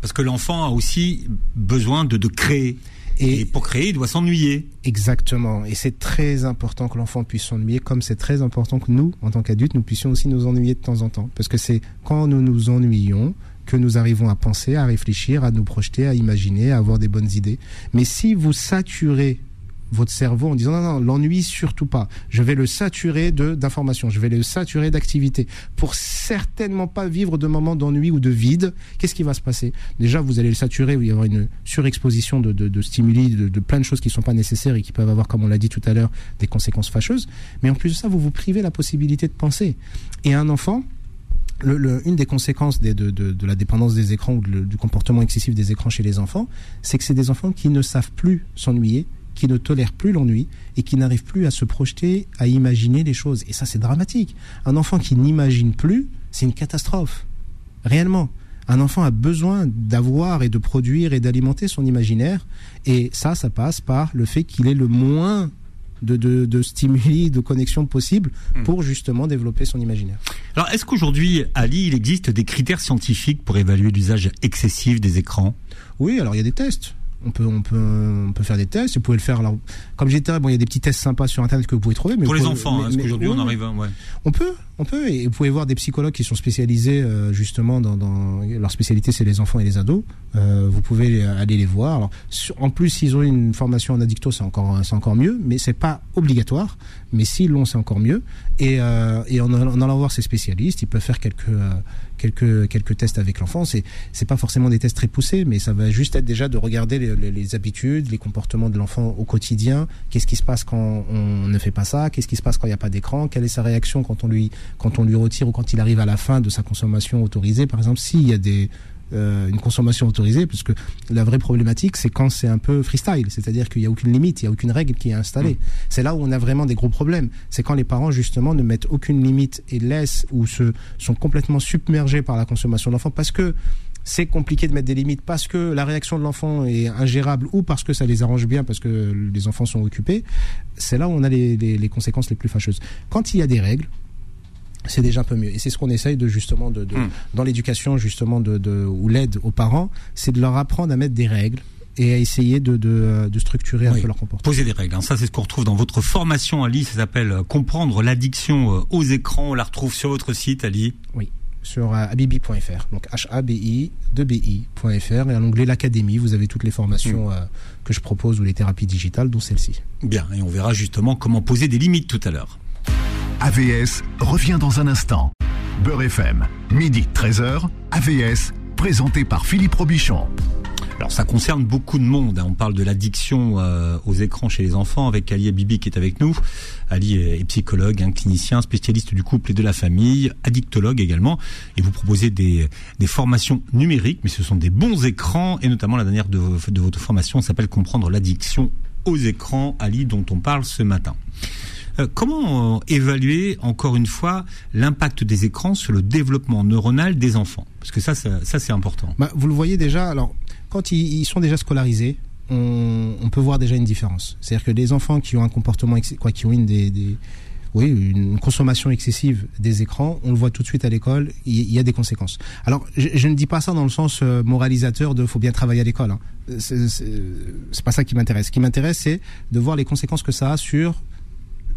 S2: parce que l'enfant a aussi besoin de créer. Et,
S3: Et-
S2: pour créer, il doit s'ennuyer.
S3: Exactement. Et c'est très important que l'enfant puisse s'ennuyer, comme c'est très important que nous, en tant qu'adultes, nous puissions aussi nous ennuyer de temps en temps. Parce que c'est quand nous nous ennuyons que nous arrivons à penser, à réfléchir, à nous projeter, à imaginer, à avoir des bonnes idées. Mais si vous saturez votre cerveau en disant non, non, l'ennui surtout pas. Je vais le saturer de d'informations, je vais le saturer d'activités pour certainement pas vivre de moments d'ennui ou de vide. Qu'est-ce qui va se passer? Déjà, vous allez le saturer, il va y avoir une surexposition de, de, de stimuli, de, plein de choses qui sont pas nécessaires et qui peuvent avoir, comme on l'a dit tout à l'heure, des conséquences fâcheuses. Mais en plus de ça, vous vous privez la possibilité de penser. Et un enfant, une des conséquences de, de, la dépendance des écrans ou du comportement excessif des écrans chez les enfants, c'est que c'est des enfants qui ne savent plus s'ennuyer, qui ne tolèrent plus l'ennui et qui n'arrivent plus à se projeter, à imaginer les choses. Et ça, c'est dramatique. Un enfant qui n'imagine plus, c'est une catastrophe. Réellement. Un enfant a besoin d'avoir et de produire et d'alimenter son imaginaire. Et ça, ça passe par le fait qu'il ait le moins de, de, de stimuli, de connexion possible
S2: Mm.
S3: pour justement développer son imaginaire.
S2: Alors, est-ce qu'aujourd'hui, Ali, il existe des critères scientifiques pour évaluer l'usage excessif des écrans?
S3: Oui, alors il y a des tests. On peut, on peut, on peut faire des tests. Vous pouvez le faire. Alors, comme j'étais, bon, il y a des petits tests sympas sur Internet que vous pouvez trouver. Mais
S2: Pour les
S3: pouvez-
S2: enfants,
S3: mais-
S2: hein,
S3: mais-
S2: qu'aujourd'hui on arrive. Ouais.
S3: On peut, on peut. Et vous pouvez voir des psychologues qui sont spécialisés euh, justement dans, dans leur spécialité, c'est les enfants et les ados. Euh, vous pouvez aller les voir. Alors, sur- en plus, s'ils ont une formation en addicto, c'est encore, c'est encore mieux. Mais c'est pas obligatoire. Mais s'ils l'ont, c'est encore mieux. Et, euh, et en, en allant voir ces spécialistes, ils peuvent faire quelques, quelques, quelques tests avec l'enfant. C'est, c'est pas forcément des tests très poussés, mais ça va juste être déjà de regarder les, habitudes, les comportements de l'enfant au quotidien. Qu'est-ce qui se passe quand on ne fait pas ça? Qu'est-ce qui se passe quand il n'y a pas d'écran? Quelle est sa réaction quand on lui quand on lui retire ou quand il arrive à la fin de sa consommation autorisée? Par exemple, s'il y a des euh, une consommation autorisée, parce que la vraie problématique, c'est quand c'est un peu freestyle, c'est-à-dire qu'il n'y a aucune limite, il n'y a aucune règle qui est installée. Mm. C'est là où on a vraiment des gros problèmes. C'est quand les parents, justement, ne mettent aucune limite et laissent ou se, sont complètement submergés par la consommation d'enfants parce que c'est compliqué de mettre des limites parce que la réaction de l'enfant est ingérable ou parce que ça les arrange bien parce que les enfants sont occupés, c'est là où on a les, les, conséquences les plus fâcheuses. Quand il y a des règles, c'est déjà un peu mieux. Et c'est ce qu'on essaye de justement de, hmm. dans l'éducation justement de, de ou l'aide aux parents, c'est de leur apprendre à mettre des règles et à essayer de, de, de structurer un peu leur comportement.
S2: Poser des règles, hein. ça c'est ce qu'on retrouve dans votre formation Ali, ça s'appelle euh, Comprendre l'addiction euh, aux écrans, on la retrouve sur votre site Ali.
S3: Oui sur euh, abibi.fr. Donc H-A-B-I, 2-B-I.fr. Et à l'onglet l'Académie, vous avez toutes les formations hmm. que je propose ou les thérapies digitales, dont celle-ci.
S2: Bien, et on verra justement comment poser des limites tout à l'heure.
S1: AVS revient dans un instant. Beurre FM, midi 13h, AVS, présenté par Philippe Robichon.
S2: Alors ça concerne beaucoup de monde. Hein. On parle de l'addiction euh, aux écrans chez les enfants avec Ali Bibi qui est avec nous. Ali est psychologue, un clinicien, spécialiste du couple et de la famille, addictologue également. Et vous proposez des, formations numériques, mais ce sont des bons écrans. Et notamment la dernière de, de votre formation s'appelle Comprendre l'addiction aux écrans, Ali, dont on parle ce matin. Euh, comment euh, évaluer, encore une fois, l'impact des écrans sur le développement neuronal des enfants? Parce que ça, ça, c'est important.
S3: Bah, vous le voyez déjà, alors, quand ils, sont déjà scolarisés, on, peut voir déjà une différence. C'est-à-dire que les enfants qui ont un comportement, quoi, qui ont une des, oui, une consommation excessive des écrans, on le voit tout de suite à l'école, il y, a des conséquences. Alors, je, ne dis pas ça dans le sens euh, moralisateur de faut bien travailler à l'école. Hein. C'est pas ça qui m'intéresse. Ce qui m'intéresse, c'est de voir les conséquences que ça a sur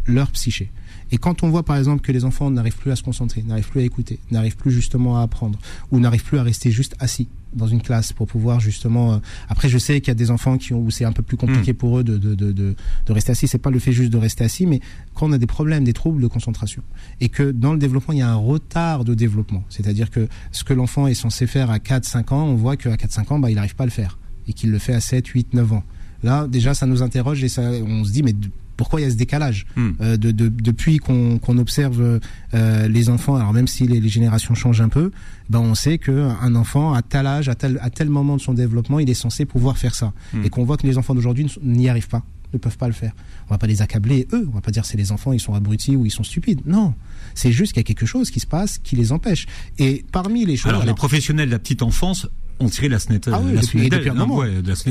S3: leur psyché. Et quand on voit par exemple que les enfants n'arrivent plus à se concentrer, n'arrivent plus à écouter, n'arrivent plus justement à apprendre, ou n'arrivent plus à rester juste assis dans une classe pour pouvoir justement. Euh, après, je sais qu'il y a des enfants qui ont où c'est un peu plus compliqué hmm. pour eux de de, de, de, de rester assis. C'est pas le fait juste de rester assis, mais quand on a des problèmes, des troubles de concentration, et que dans le développement il y a un retard de développement, c'est-à-dire que ce que l'enfant est censé faire à 4-5 ans, on voit qu'à 4-5 ans, bah, il n'arrive pas à le faire, et qu'il le fait à 7, 8, 9 ans. Là, déjà, ça nous interroge et ça, on se dit, mais pourquoi il y a ce décalage hmm. euh, de, depuis qu'on observe euh, les enfants alors même si les, générations changent un peu ben on sait que un enfant à tel âge à tel à tel moment de son développement il est censé pouvoir faire ça. Hmm. et qu'on voit que les enfants d'aujourd'hui n'y arrivent pas ne peuvent pas le faire. On va pas les accabler eux. On va pas dire c'est les enfants ils sont abrutis ou ils sont stupides. Non. C'est juste qu'il y a quelque chose qui se passe qui les empêche. Et parmi les choses
S2: alors, les professionnels de la petite enfance on tirait la sonnette, ah la sonnette,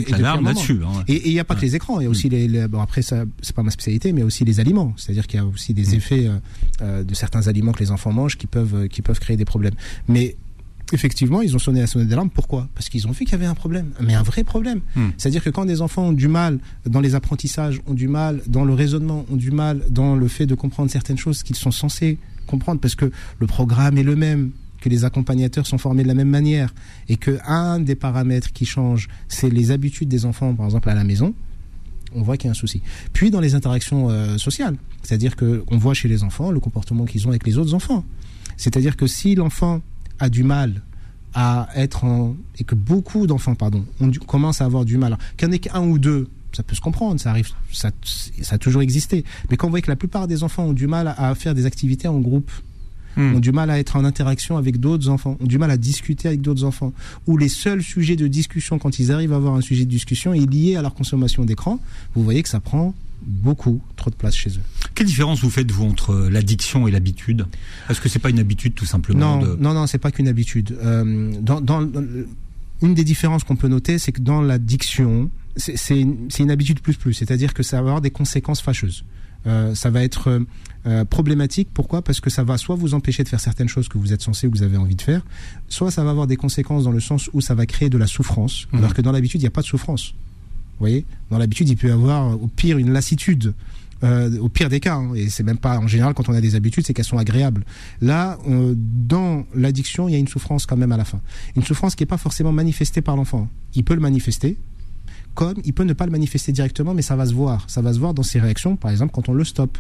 S2: d'alarme là-dessus.
S3: Hein, et il n'y a pas que les écrans, il y a aussi les, bon après ça c'est pas ma spécialité, mais aussi les aliments. C'est-à-dire qu'il y a aussi des mm. effets euh, euh, de certains aliments que les enfants mangent qui peuvent euh, qui peuvent créer des problèmes. Mais effectivement, ils ont sonné la sonnette d'alarme. Pourquoi? Parce qu'ils ont vu qu'il y avait un problème, mais un vrai problème. Mm. C'est-à-dire que quand des enfants ont du mal dans les apprentissages, ont du mal dans le raisonnement, ont du mal dans le fait de comprendre certaines choses qu'ils sont censés comprendre, parce que le programme est le même, que les accompagnateurs sont formés de la même manière et que un des paramètres qui change, c'est les habitudes des enfants, par exemple à la maison, on voit qu'il y a un souci. Puis dans les interactions euh, sociales, c'est-à-dire que on voit chez les enfants le comportement qu'ils ont avec les autres enfants. C'est-à-dire que si l'enfant a du mal à être en, et que beaucoup d'enfants, pardon, ont commencent à avoir du mal, qu'il n'y en ait qu'un ou deux, ça peut se comprendre, ça arrive, ça a toujours existé. Mais quand on voit que la plupart des enfants ont du mal à faire des activités en groupe, Hmm. ont du mal à être en interaction avec d'autres enfants, ont du mal à discuter avec d'autres enfants, ou les seuls sujets de discussion, quand ils arrivent à avoir un sujet de discussion, est lié à leur consommation d'écran, vous voyez que ça prend beaucoup trop de place chez eux.
S2: Quelle différence vous faites vous entre l'addiction et l'habitude? Est-ce que c'est pas une habitude tout simplement
S3: Non, non, non, c'est pas qu'une habitude. Euh, dans, dans, une des différences qu'on peut noter, c'est que dans l'addiction, c'est une habitude plus plus, c'est-à-dire que ça va avoir des conséquences fâcheuses. Euh, ça va être euh, problématique. Pourquoi? Parce que ça va soit vous empêcher de faire certaines choses que vous êtes censé ou que vous avez envie de faire, soit ça va avoir des conséquences dans le sens où ça va créer de la souffrance, mhm. alors que dans l'habitude, il n'y a pas de souffrance. Vous voyez? Dans l'habitude, il peut y avoir au pire une lassitude. Euh, au pire des cas, hein, et c'est même pas en général quand on a des habitudes, c'est qu'elles sont agréables. Là, dans l'addiction, il y a une souffrance quand même à la fin. Une souffrance qui n'est pas forcément manifestée par l'enfant. Il peut le manifester, comme il peut ne pas le manifester directement, mais ça va se voir. Ça va se voir dans ses réactions, par exemple, quand on le stoppe.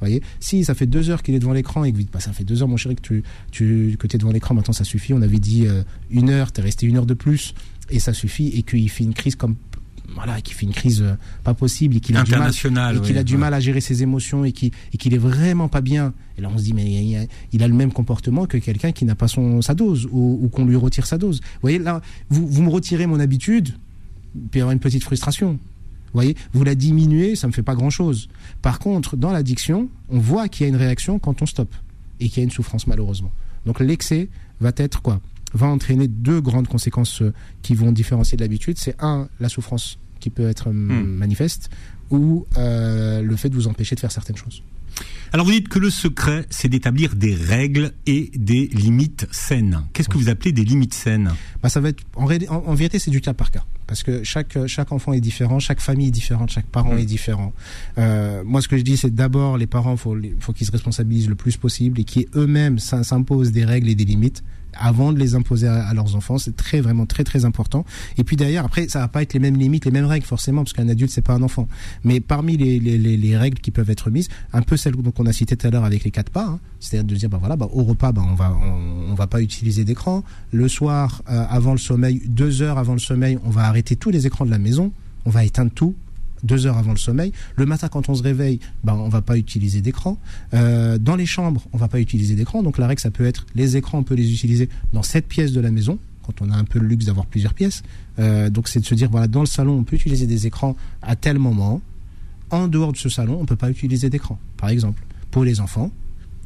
S3: voyez Si ça fait deux heures qu'il est devant l'écran et que vous dites, bah, ça fait deux heures, mon chéri, que tu, tu que es devant l'écran, maintenant ça suffit. On avait dit euh, une heure, tu es resté une heure de plus et ça suffit et qu'il fait une crise comme voilà, qui fait une crise euh, pas possible et qu'il a du mal, et qu'il a du mal à gérer ses émotions et qui et qu'il est vraiment pas bien. Et là, on se dit, mais il a, le même comportement que quelqu'un qui n'a pas son sa dose ou, qu'on lui retire sa dose. Vous voyez, là, vous, vous me retirez mon habitude, il y aura une petite frustration. Vous voyez, vous la diminuez, ça me fait pas grand chose. Par contre, dans l'addiction, on voit qu'il y a une réaction quand on stoppe et qu'il y a une souffrance malheureusement. Donc l'excès va être quoi? Va entraîner deux grandes conséquences euh, qui vont différencier de l'habitude. C'est un, la souffrance qui peut être hum, hmm. manifeste, ou euh, le fait de vous empêcher de faire certaines choses.
S2: Alors vous dites que le secret, c'est d'établir des règles et des limites saines. Qu'est-ce que vous appelez des limites saines?
S3: Bah, ça va être, en, en, vérité, c'est du cas par cas. Parce que chaque, chaque enfant est différent, chaque famille est différente, chaque parent hmm. est différent. Euh, moi, ce que je dis, c'est d'abord, les parents, il faut, faut qu'ils se responsabilisent le plus possible et qu'ils eux-mêmes s'imposent des règles et des limites avant de les imposer à, leurs enfants. C'est très vraiment très très important. Et puis d'ailleurs après ça va pas être les mêmes limites, les mêmes règles forcément parce qu'un adulte c'est pas un enfant. Mais parmi les, les, les, règles qui peuvent être mises, un peu celles qu'on a citées tout à l'heure avec les quatre pas, hein, c'est-à-dire de dire bah voilà bah, au repas bah, on va on, va pas utiliser d'écran. Le soir euh, avant le sommeil, deux heures avant le sommeil, on va arrêter tous les écrans de la maison. On va éteindre tout deux heures avant le sommeil. Le matin, quand on se réveille, ben, on va pas utiliser d'écran. Euh, dans les chambres, on va pas utiliser d'écran. Donc la règle, ça peut être les écrans, on peut les utiliser dans cette pièce de la maison quand on a un peu le luxe d'avoir plusieurs pièces. Euh, donc c'est de se dire voilà, dans le salon, on peut utiliser des écrans à tel moment. En dehors de ce salon, on peut pas utiliser d'écran, par exemple. Pour les enfants,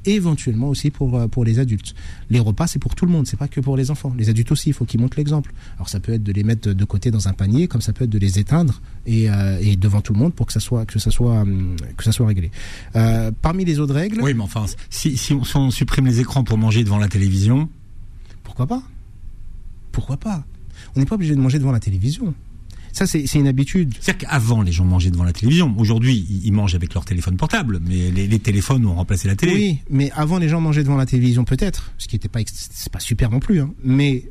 S3: éventuellement aussi pour, euh, pour les adultes. Les repas, c'est pour tout le monde, c'est pas que pour les enfants. Les adultes aussi, il faut qu'ils montrent l'exemple. Alors ça peut être de les mettre de côté dans un panier, comme ça peut être de les éteindre et, euh, et devant tout le monde pour que ça soit que ça soit hum, que ça soit réglé. Euh, parmi les autres règles.
S2: Oui, mais enfin, si, si on, si on supprime les écrans pour manger devant la télévision,
S3: pourquoi pas? Pourquoi pas? On n'est pas obligé de manger devant la télévision. Ça, c'est une habitude.
S2: C'est-à-dire qu'avant, les gens mangeaient devant la télévision. Aujourd'hui, ils mangent avec leur téléphone portable, mais les, téléphones ont remplacé la télé.
S3: Oui, mais avant, les gens mangeaient devant la télévision peut-être, ce qui n'était pas, pas super non plus. Hein. Mais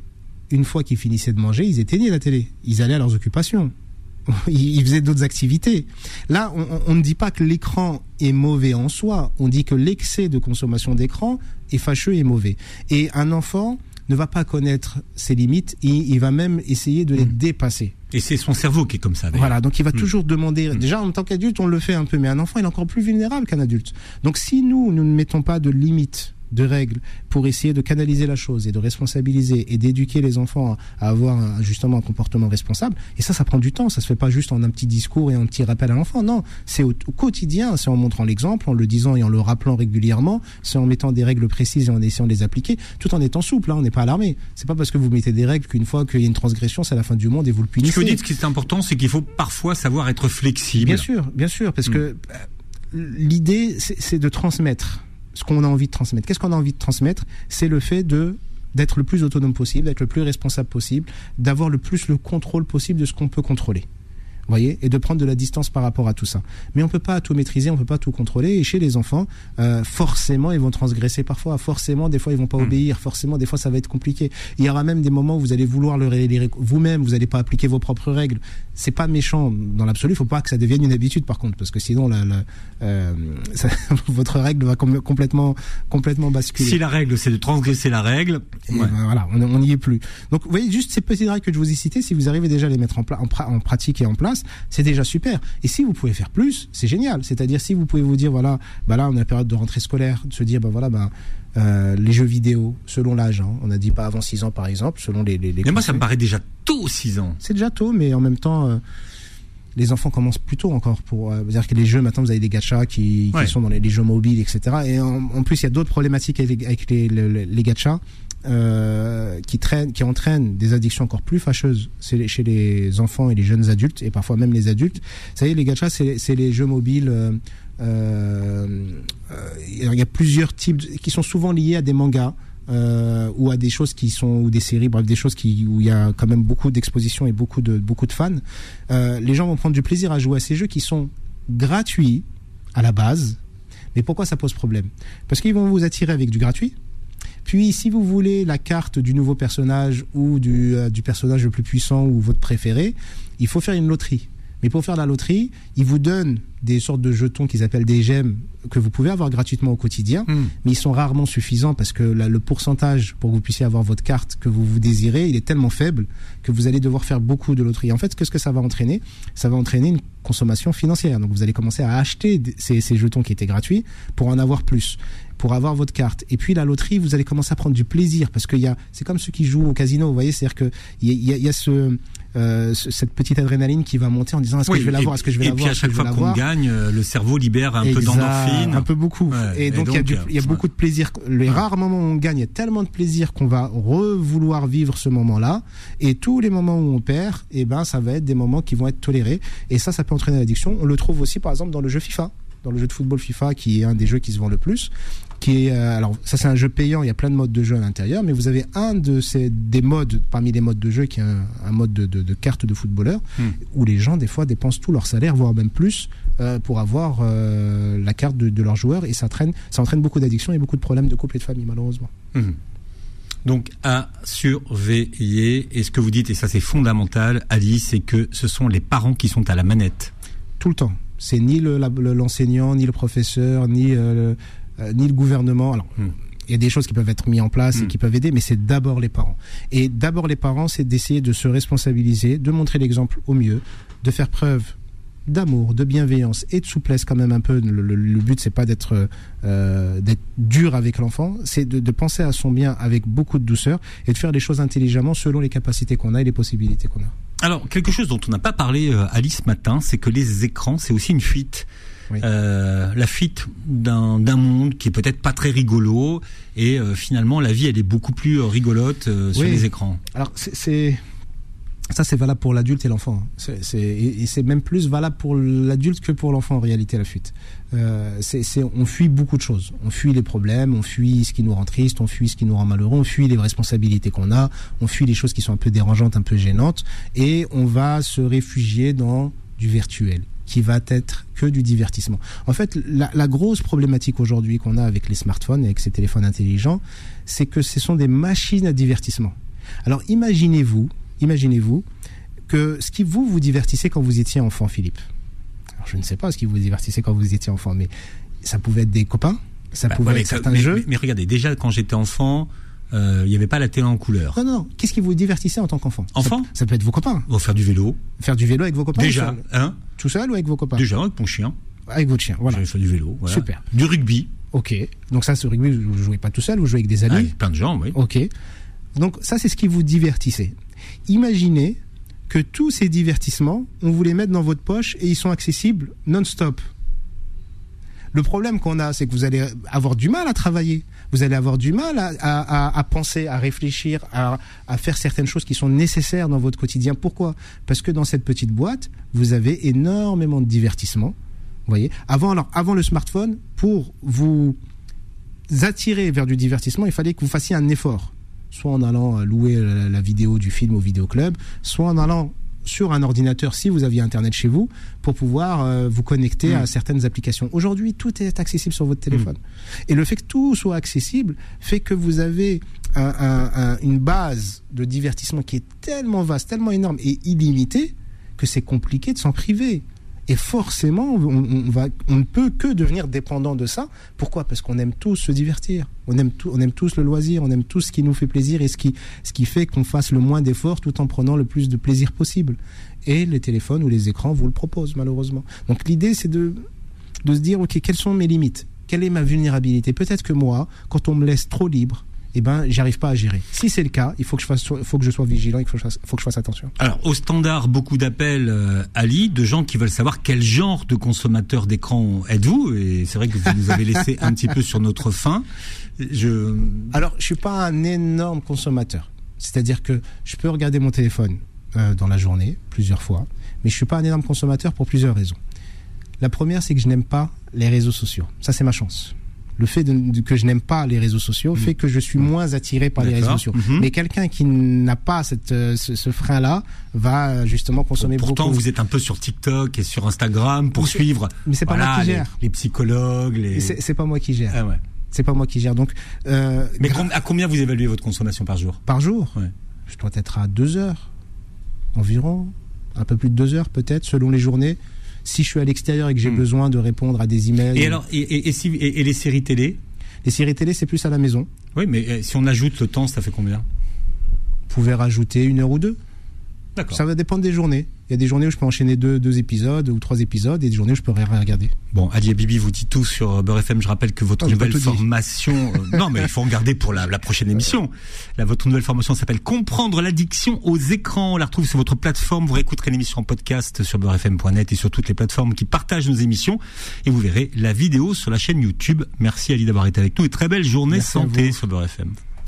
S3: une fois qu'ils finissaient de manger, ils éteignaient la télé. Ils allaient à leurs occupations. ils faisaient d'autres activités. Là, on, on ne dit pas que l'écran est mauvais en soi. On dit que l'excès de consommation d'écran est fâcheux et mauvais. Et un enfant ne va pas connaître ses limites il va même essayer de les hmm. dépasser.
S2: Et c'est son cerveau qui est comme ça.
S3: Voilà, donc il va hmm. toujours demander. Hmm. Déjà, en tant qu'adulte, on le fait un peu, mais un enfant, il est encore plus vulnérable qu'un adulte. Donc si nous, nous ne mettons pas de limites de règles pour essayer de canaliser la chose et de responsabiliser et d'éduquer les enfants à avoir justement un comportement responsable. Et ça, ça prend du temps. Ça se fait pas juste en un petit discours et un petit rappel à l'enfant. Non, c'est au, quotidien. C'est en montrant l'exemple, en le disant et en le rappelant régulièrement. C'est en mettant des règles précises et en essayant de les appliquer, tout en étant souple. Hein, on n'est pas alarmé. C'est pas parce que vous mettez des règles qu'une fois qu'il y a une transgression, c'est la fin du monde et vous le punissez.
S2: Ce que vous dites, ce qui est important, c'est qu'il faut parfois savoir être flexible.
S3: Bien sûr, bien sûr, parce hmm. que euh, l'idée, c'est de transmettre ce qu'on a envie de transmettre. Qu'est-ce qu'on a envie de transmettre? C'est le fait d'être le plus autonome possible, d'être le plus responsable possible, d'avoir le plus le contrôle possible de ce qu'on peut contrôler voyez, et de prendre de la distance par rapport à tout ça. Mais on peut pas tout maîtriser, on peut pas tout contrôler. Et chez les enfants, euh, forcément, ils vont transgresser parfois. Forcément, des fois, ils vont pas hmm. obéir. Forcément, des fois, ça va être compliqué. Il y aura même des moments où vous allez vouloir le vous-même, vous n'allez pas appliquer vos propres règles. C'est pas méchant dans l'absolu. Il faut pas que ça devienne une habitude, par contre, parce que sinon, la, euh, votre règle va complètement, complètement basculer.
S2: Si la règle, c'est de transgresser la règle,
S3: ben, voilà, on n'y est plus. Donc, vous voyez, juste ces petites règles que je vous ai citées, si vous arrivez déjà à les mettre en, en pratique et en place, c'est déjà super. Et si vous pouvez faire plus, c'est génial. C'est-à-dire si vous pouvez vous dire, voilà, bah là, on a la période de rentrée scolaire, de se dire, bah voilà, bah, euh, les jeux vidéo, selon l'âge, hein. on a dit pas avant 6 ans par exemple, selon les... les,
S2: mais moi, ça me paraît déjà tôt, 6 ans.
S3: C'est déjà tôt, mais en même temps... Euh, les enfants commencent plus tôt encore pour euh, dire que les jeux maintenant vous avez des gachas qui, qui sont dans les, jeux mobiles etc et en, plus il y a d'autres problématiques avec, avec les, les, les gachas euh, qui, traînent, qui entraînent des addictions encore plus fâcheuses chez les enfants et les jeunes adultes, et parfois même les adultes. Vous savez, les gachas, c'est les jeux mobiles. Euh, euh, il y a plusieurs types qui sont souvent liés à des mangas. Ou à des choses qui sont ou des séries bref des choses où il y a quand même beaucoup d'exposition et beaucoup de beaucoup de fans les gens vont prendre du plaisir à jouer à ces jeux qui sont gratuits à la base mais pourquoi ça pose problème? Parce qu'ils vont vous attirer avec du gratuit puis, si vous voulez la carte du nouveau personnage ou du, euh, du personnage le plus puissant ou votre préféré, il faut faire une loterie. Mais pour faire la loterie, ils vous donnent des sortes de jetons qu'ils appellent des gemmes que vous pouvez avoir gratuitement au quotidien,
S2: Hmm.
S3: mais ils sont rarement suffisants parce que le pourcentage pour que vous puissiez avoir votre carte que vous vous désirez, il est tellement faible que vous allez devoir faire beaucoup de loterie. En fait, qu'est-ce que ça va entraîner? Ça va entraîner une consommation financière. Donc vous allez commencer à acheter ces jetons qui étaient gratuits pour en avoir plus pour avoir votre carte. Et puis la loterie, vous allez commencer à prendre du plaisir parce qu'il y a, c'est comme ceux qui jouent au casino, vous voyez, c'est-à-dire que il y a, il y a- il y a ce, euh, ce- cette petite adrénaline qui va monter en disant est-ce
S2: Oui,
S3: que je vais l'avoir,
S2: et-
S3: est-ce que je vais
S2: Et
S3: l'avoir,
S2: puis à chaque fois qu'on gagne, euh, le cerveau libère un peu d'endorphine.
S3: Un peu beaucoup.
S2: Ouais,
S3: et,
S2: et
S3: donc, il y a, y
S2: euh,
S3: beaucoup de plaisir. Les
S2: Ouais.
S3: rares moments où on gagne, il y a tellement de plaisir qu'on va revouloir vivre ce moment-là. Et tous les moments où on perd, eh ben, ça va être des moments qui vont être tolérés. Et ça, ça peut entraîner l'addiction. On le trouve aussi, par exemple, dans le jeu FIFA. Dans le jeu de football FIFA, qui est un des jeux qui se vend le plus. Qui est, euh, alors, ça, c'est un jeu payant. Il y a plein de modes de jeu à l'intérieur. Mais vous avez un de ces, des modes, parmi les modes de jeu, qui est un, un mode de, de, de carte de footballeur,
S2: Hmm.
S3: où les gens, des fois, dépensent tout leur salaire, voire même plus, euh, pour avoir euh, la carte de, de leur joueur et ça, traîne, ça entraîne beaucoup d'addictions et beaucoup de problèmes de couple et de famille malheureusement.
S2: Mhm. Donc à surveiller. Et ce que vous dites, et ça c'est fondamental, Ali, c'est que ce sont les parents qui sont à la manette.
S3: Tout le temps. C'est ni le- l'enseignant, ni le professeur, ni, euh, le, euh, ni le gouvernement. Alors,
S2: Hmm.
S3: il y a des choses qui peuvent être mises en place et
S2: Hmm.
S3: qui peuvent aider, mais c'est d'abord les parents. Et d'abord les parents, c'est d'essayer de se responsabiliser, de montrer l'exemple au mieux, de faire preuve d'amour, de bienveillance et de souplesse quand même un peu. Le, le- le but c'est pas d'être euh, d'être dur avec l'enfant, c'est de, de penser à son bien avec beaucoup de douceur et de faire les choses intelligemment selon les capacités qu'on a et les possibilités qu'on a.
S2: Alors, quelque chose dont on n'a pas parlé, euh, Ali, ce matin, c'est que les écrans, c'est aussi une fuite.
S3: Oui.
S2: Euh, la fuite d'un monde qui est peut-être pas très rigolo et euh, finalement la vie elle est beaucoup plus euh, rigolote euh, sur les écrans.
S3: Alors c'est ça c'est valable pour l'adulte et l'enfant. et c'est même plus valable pour l'adulte que pour l'enfant en réalité la fuite. Euh, on fuit beaucoup de choses. On fuit les problèmes, on fuit ce qui nous rend triste, on fuit ce qui nous rend malheureux, on fuit les responsabilités qu'on a, on fuit les choses qui sont un peu dérangeantes, un peu gênantes, et on va se réfugier dans du virtuel qui va être que du divertissement. En fait, la grosse problématique aujourd'hui qu'on a avec les smartphones et avec ces téléphones intelligents, c'est que ce sont des machines à divertissement. Alors imaginez-vous, imaginez-vous que ce qui vous vous divertissez quand vous étiez enfant, Philippe. Alors je ne sais pas ce qui vous divertissait quand vous étiez enfant, mais ça pouvait être des copains, ça
S2: Bah,
S3: pouvait
S2: ouais,
S3: être certains
S2: mais-
S3: jeux.
S2: mais- mais regardez, déjà quand j'étais enfant, euh, il n'y avait pas la télé en couleur.
S3: Non, non, non. Qu'est-ce qui vous divertissait en tant qu'enfant?
S2: Enfant?
S3: ça, ça peut être vos copains.
S2: Va faire du vélo.
S3: Faire du vélo avec vos copains.
S2: déjà,
S3: Tout seul,
S2: hein?
S3: Tout seul ou avec vos copains?
S2: Déjà avec mon chien.
S3: Avec votre chien. Voilà.
S2: J'avais fait du vélo. voilà.
S3: Super.
S2: Du rugby.
S3: Ok. Donc ça, ce rugby, vous jouez pas tout seul, vous jouez avec des amis?
S2: Avec plein de gens, oui.
S3: Ok. Donc ça, c'est ce qui vous divertissait. Imaginez que tous ces divertissements, on vous les met dans votre poche et ils sont accessibles non-stop. Le problème qu'on a, c'est que vous allez avoir du mal à travailler. Vous allez avoir du mal à, penser, à réfléchir, à, faire certaines choses qui sont nécessaires dans votre quotidien. Pourquoi? Parce que dans cette petite boîte, vous avez énormément de divertissements. Voyez? Avant, alors, avant le smartphone, pour vous attirer vers du divertissement, il fallait que vous fassiez un effort. Soit en allant euh, louer la, la vidéo du film au vidéoclub, soit en allant sur un ordinateur si vous aviez internet chez vous pour pouvoir euh, vous connecter
S2: Mm.
S3: à certaines applications. Aujourd'hui, tout est accessible sur votre téléphone. Et le fait que tout soit accessible fait que vous avez un- un- un- une base de divertissement qui est tellement vaste, tellement énorme et illimitée que c'est compliqué de s'en priver. Et forcément, on, ne peut que devenir dépendant de ça. Pourquoi? Parce qu'on aime tous se divertir. On aime, tout, on aime tous le loisir. On aime tout ce qui nous fait plaisir et ce qui, ce qui fait qu'on fasse le moins d'efforts tout en prenant le plus de plaisir possible. Et les téléphones ou les écrans vous le proposent, malheureusement. Donc l'idée, c'est de, de se dire, OK, quelles sont mes limites? Quelle est ma vulnérabilité? Peut-être que moi, quand on me laisse trop libre, eh ben, j'arrive pas à gérer. Si c'est le cas, il faut que je fasse, faut que je sois vigilant, il faut que je fasse, faut que je fasse attention.
S2: Alors, au standard, beaucoup d'appels, euh, Ali, de gens qui veulent savoir quel genre de consommateur d'écran êtes-vous. Et c'est vrai que vous nous avez laissé un petit peu sur notre faim. Je...
S3: Alors, je suis pas un énorme consommateur. C'est-à-dire que je peux regarder mon téléphone euh, dans la journée plusieurs fois, mais je suis pas un énorme consommateur pour plusieurs raisons. La première, c'est que je n'aime pas les réseaux sociaux. Ça, c'est ma chance. Le fait de, de- que je n'aime pas les réseaux sociaux fait que je suis moins attiré par les réseaux sociaux.
S2: Mhm.
S3: Mais quelqu'un qui n'a pas cette, euh, ce, ce frein-là va euh, justement consommer
S2: Pourtant,
S3: beaucoup.
S2: vous êtes un peu sur TikTok et sur Instagram pour
S3: Mais
S2: suivre
S3: mais c'est pas
S2: voilà,
S3: moi qui gère.
S2: les psychologues. Les...
S3: C'est pas moi qui gère.
S2: Ah ouais.
S3: C'est pas moi qui gère. Donc, euh,
S2: Mais à combien vous évaluez votre consommation par jour?
S3: Par jour,
S2: Ouais.
S3: je dois être à deux heures environ, un peu plus de deux heures peut-être selon les journées. Si je suis à l'extérieur et que j'ai
S2: Hmm.
S3: besoin de répondre à des emails,
S2: Et alors, et, et- et si, et, et les séries télé
S3: les séries télé, c'est plus à la maison.
S2: Oui, mais euh, si on ajoute le temps, ça fait combien?
S3: Vous pouvez rajouter une heure ou deux.
S2: D'accord.
S3: Ça va dépendre des journées. Il y a des journées où je peux enchaîner deux, deux épisodes ou trois épisodes et des journées où je peux rien regarder.
S2: Bon, Ali et Bibi vous dit tout sur euh, Beurre FM. Je rappelle que votre
S3: Oh, pas
S2: nouvelle formation, euh, non mais il faut en garder pour la, la prochaine émission. Là, votre nouvelle formation s'appelle Comprendre l'addiction aux écrans. On la retrouve sur votre plateforme. Vous réécouterez l'émission en podcast sur beurrefm.net et sur toutes les plateformes qui partagent nos émissions. Et vous verrez la vidéo sur la chaîne YouTube. Merci Ali d'avoir été avec nous et très belle journée
S3: Merci
S2: santé sur Beurre FM.